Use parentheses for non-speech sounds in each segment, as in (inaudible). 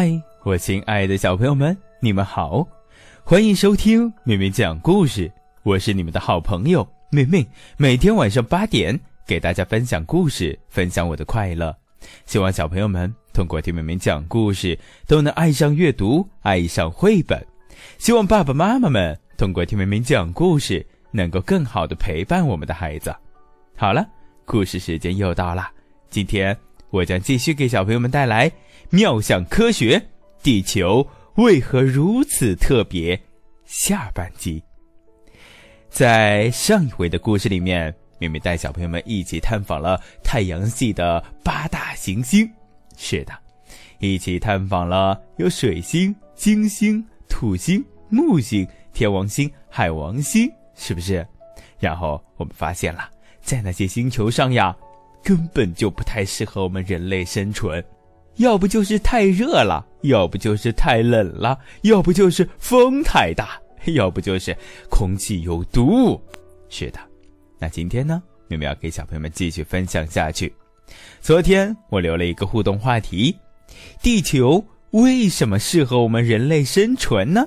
嗨，我亲爱的小朋友们，你们好，欢迎收听妹妹讲故事。我是你们的好朋友妹妹，每天晚上八点给大家分享故事，分享我的快乐。希望小朋友们通过听妹妹讲故事，都能爱上阅读，爱上绘本。希望爸爸妈妈们通过听妹妹讲故事，能够更好的陪伴我们的孩子。好了，故事时间又到了，今天我将继续给小朋友们带来。妙想科学，地球为何如此特别？下半集。在上一回的故事里面，妹妹带小朋友们一起探访了太阳系的八大行星。是的，一起探访了有水星、金星、土星、木星、天王星、海王星，是不是？然后我们发现了，在那些星球上呀，根本就不太适合我们人类生存。要不就是太热了，要不就是太冷了，要不就是风太大，(laughs) 要不就是空气有毒。是的，那今天呢，妹妹要给小朋友们继续分享下去。昨天我留了一个互动话题：地球为什么适合我们人类生存呢？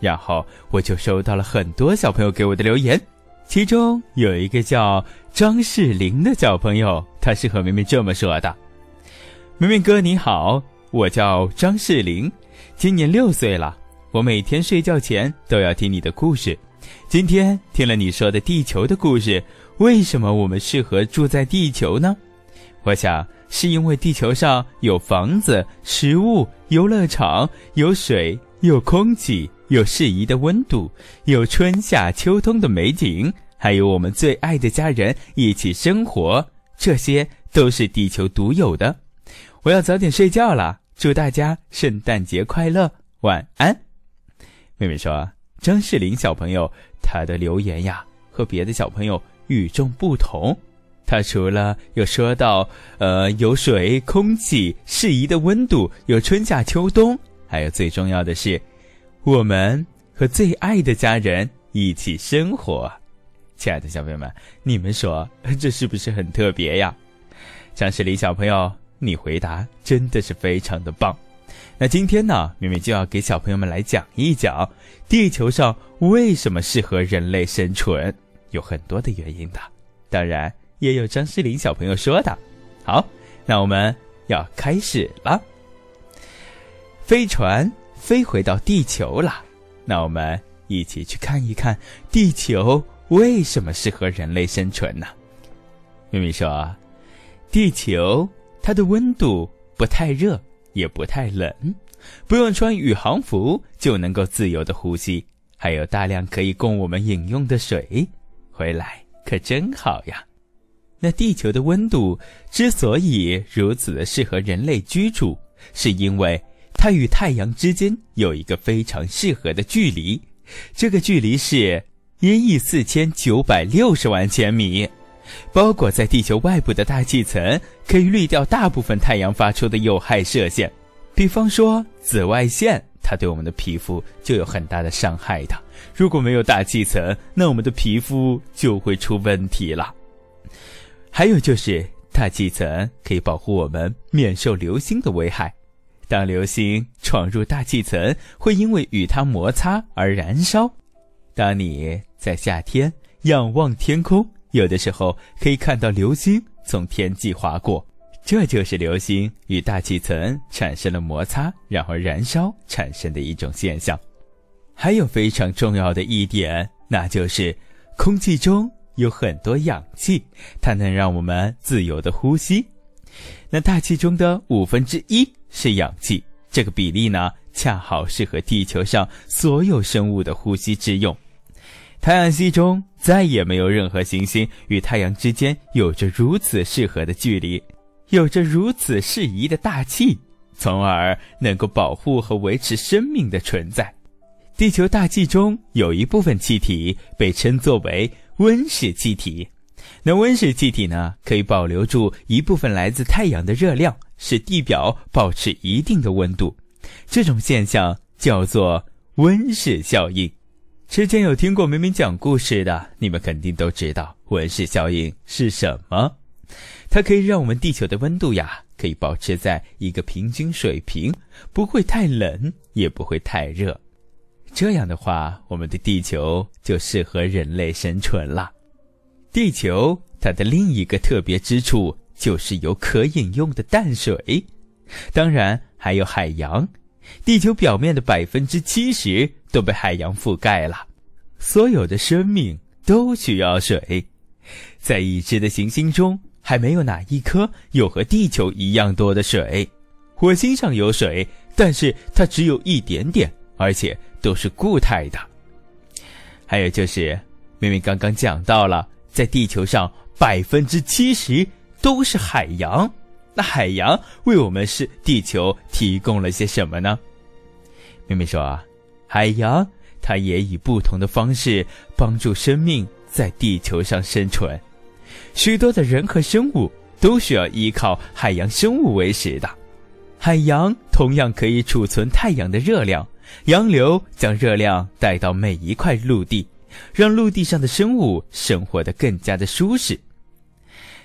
然后我就收到了很多小朋友给我的留言，其中有一个叫张世林的小朋友，他是和妹妹这么说的。明明哥你好，我叫张世林，今年六岁了。我每天睡觉前都要听你的故事。今天听了你说的地球的故事，为什么我们适合住在地球呢？我想是因为地球上有房子、食物、游乐场、有水、有空气、有适宜的温度、有春夏秋冬的美景，还有我们最爱的家人一起生活，这些都是地球独有的。我要早点睡觉了，祝大家圣诞节快乐，晚安。妹妹说：“张世林小朋友，他的留言呀和别的小朋友与众不同。他除了有说到，呃，有水、空气、适宜的温度，有春夏秋冬，还有最重要的是，我们和最爱的家人一起生活。亲爱的小朋友们，你们说这是不是很特别呀？张世林小朋友。”你回答真的是非常的棒，那今天呢，妹妹就要给小朋友们来讲一讲，地球上为什么适合人类生存，有很多的原因的，当然也有张诗林小朋友说的。好，那我们要开始了。飞船飞回到地球了，那我们一起去看一看，地球为什么适合人类生存呢？妹妹说，地球。它的温度不太热，也不太冷，不用穿宇航服就能够自由的呼吸，还有大量可以供我们饮用的水，回来可真好呀。那地球的温度之所以如此的适合人类居住，是因为它与太阳之间有一个非常适合的距离，这个距离是一亿四千九百六十万千米。包裹在地球外部的大气层可以滤掉大部分太阳发出的有害射线，比方说紫外线，它对我们的皮肤就有很大的伤害的。如果没有大气层，那我们的皮肤就会出问题了。还有就是大气层可以保护我们免受流星的危害。当流星闯入大气层，会因为与它摩擦而燃烧。当你在夏天仰望天空。有的时候可以看到流星从天际划过，这就是流星与大气层产生了摩擦，然后燃烧产生的一种现象。还有非常重要的一点，那就是空气中有很多氧气，它能让我们自由的呼吸。那大气中的五分之一是氧气，这个比例呢，恰好适合地球上所有生物的呼吸之用。太阳系中再也没有任何行星与太阳之间有着如此适合的距离，有着如此适宜的大气，从而能够保护和维持生命的存在。地球大气中有一部分气体被称作为温室气体，那温室气体呢，可以保留住一部分来自太阳的热量，使地表保持一定的温度。这种现象叫做温室效应。之前有听过明明讲故事的，你们肯定都知道温室效应是什么。它可以让我们地球的温度呀可以保持在一个平均水平，不会太冷，也不会太热。这样的话，我们的地球就适合人类生存了。地球它的另一个特别之处就是有可饮用的淡水，当然还有海洋。地球表面的百分之七十都被海洋覆盖了，所有的生命都需要水。在已知的行星中，还没有哪一颗有和地球一样多的水。火星上有水，但是它只有一点点，而且都是固态的。还有就是，明明刚刚讲到了，在地球上百分之七十都是海洋。那海洋为我们是地球提供了些什么呢？妹妹说啊，海洋它也以不同的方式帮助生命在地球上生存。许多的人和生物都需要依靠海洋生物为食的。海洋同样可以储存太阳的热量，洋流将热量带到每一块陆地，让陆地上的生物生活得更加的舒适。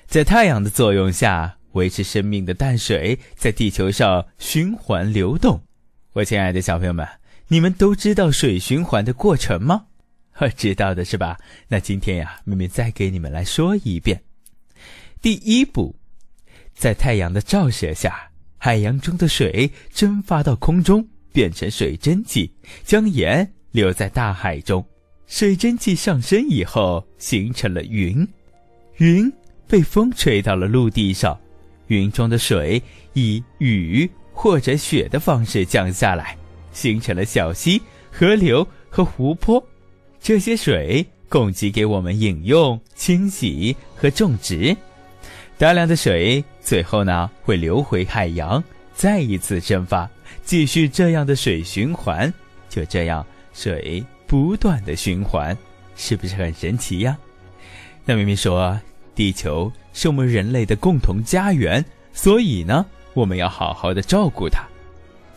在太阳的作用下。维持生命的淡水在地球上循环流动。我亲爱的小朋友们，你们都知道水循环的过程吗？呵 (laughs) 知道的是吧？那今天呀，妹妹再给你们来说一遍。第一步，在太阳的照射下，海洋中的水蒸发到空中，变成水蒸气，将盐留在大海中。水蒸气上升以后，形成了云，云被风吹到了陆地上。云中的水以雨或者雪的方式降下来，形成了小溪、河流和湖泊。这些水供给给我们饮用、清洗和种植。大量的水最后呢会流回海洋，再一次蒸发，继续这样的水循环。就这样，水不断的循环，是不是很神奇呀？那明明说。地球是我们人类的共同家园，所以呢，我们要好好的照顾它。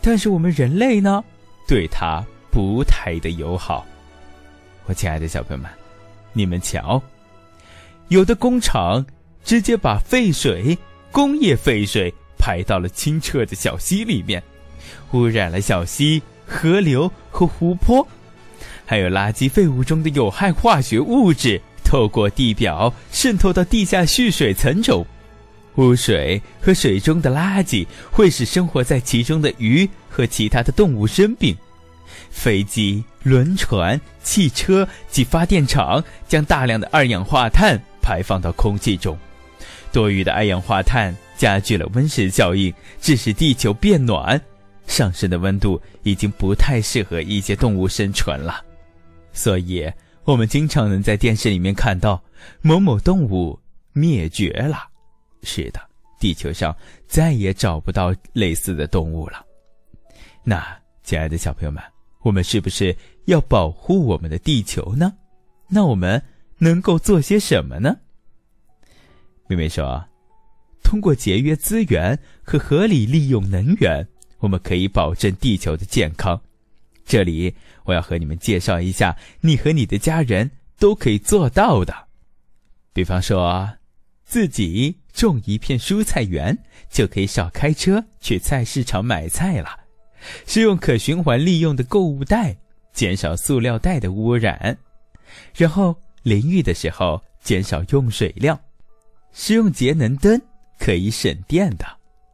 但是我们人类呢，对它不太的友好。我亲爱的小朋友们，你们瞧，有的工厂直接把废水、工业废水排到了清澈的小溪里面，污染了小溪、河流和湖泊，还有垃圾废物中的有害化学物质。透过地表渗透到地下蓄水层中，污水和水中的垃圾会使生活在其中的鱼和其他的动物生病。飞机、轮船、汽车及发电厂将大量的二氧化碳排放到空气中，多余的二氧化碳加剧了温室效应，致使地球变暖。上升的温度已经不太适合一些动物生存了，所以。我们经常能在电视里面看到某某动物灭绝了，是的，地球上再也找不到类似的动物了。那，亲爱的小朋友们，我们是不是要保护我们的地球呢？那我们能够做些什么呢？妹妹说，通过节约资源和合理利用能源，我们可以保证地球的健康。这里我要和你们介绍一下，你和你的家人都可以做到的。比方说，自己种一片蔬菜园，就可以少开车去菜市场买菜了；使用可循环利用的购物袋，减少塑料袋的污染；然后淋浴的时候减少用水量；使用节能灯，可以省电的；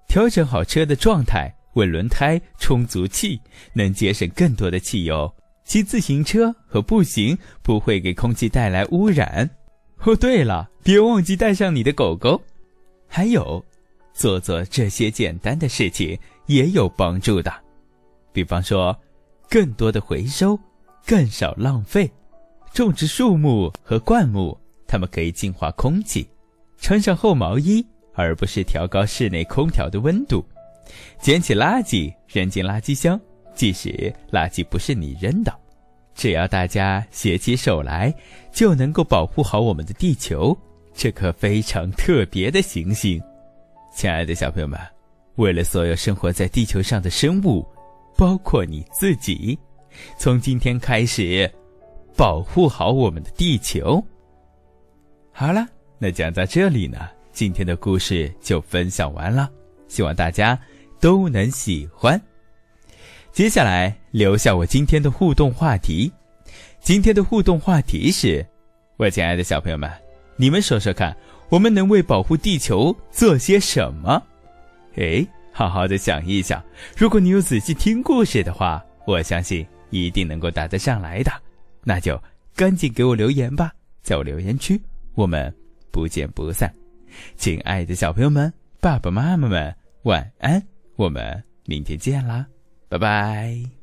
调整好车的状态。为轮胎充足气，能节省更多的汽油。骑自行车和步行不会给空气带来污染。哦，对了，别忘记带上你的狗狗。还有，做做这些简单的事情也有帮助的。比方说，更多的回收，更少浪费。种植树木和灌木，它们可以净化空气。穿上厚毛衣，而不是调高室内空调的温度。捡起垃圾扔进垃圾箱，即使垃圾不是你扔的，只要大家携起手来，就能够保护好我们的地球这颗非常特别的行星。亲爱的小朋友们，为了所有生活在地球上的生物，包括你自己，从今天开始，保护好我们的地球。好了，那讲到这里呢，今天的故事就分享完了。希望大家都能喜欢。接下来留下我今天的互动话题。今天的互动话题是：我亲爱的小朋友们，你们说说看，我们能为保护地球做些什么？哎，好好的想一想。如果你有仔细听故事的话，我相信一定能够答得上来的。那就赶紧给我留言吧，在我留言区，我们不见不散。亲爱的小朋友们，爸爸妈妈们，晚安，我们明天见啦，拜拜。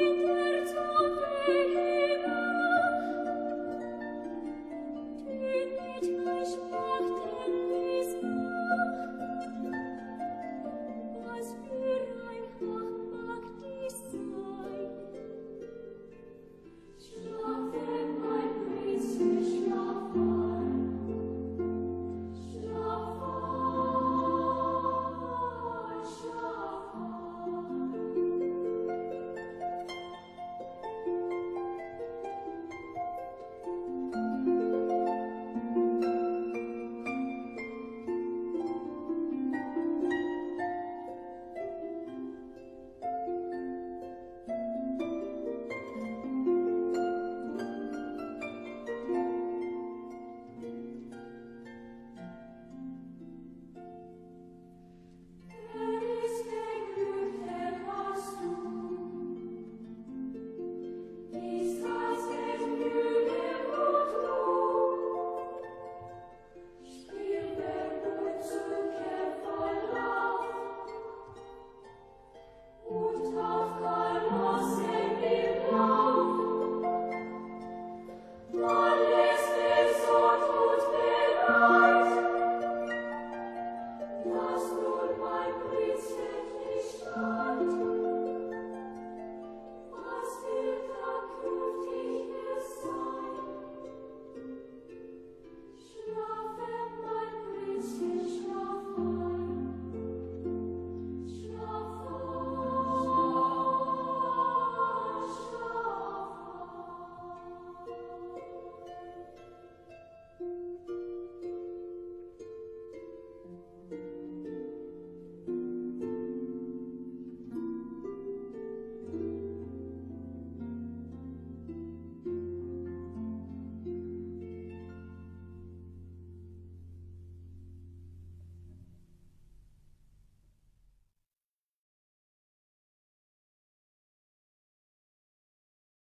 Thank you.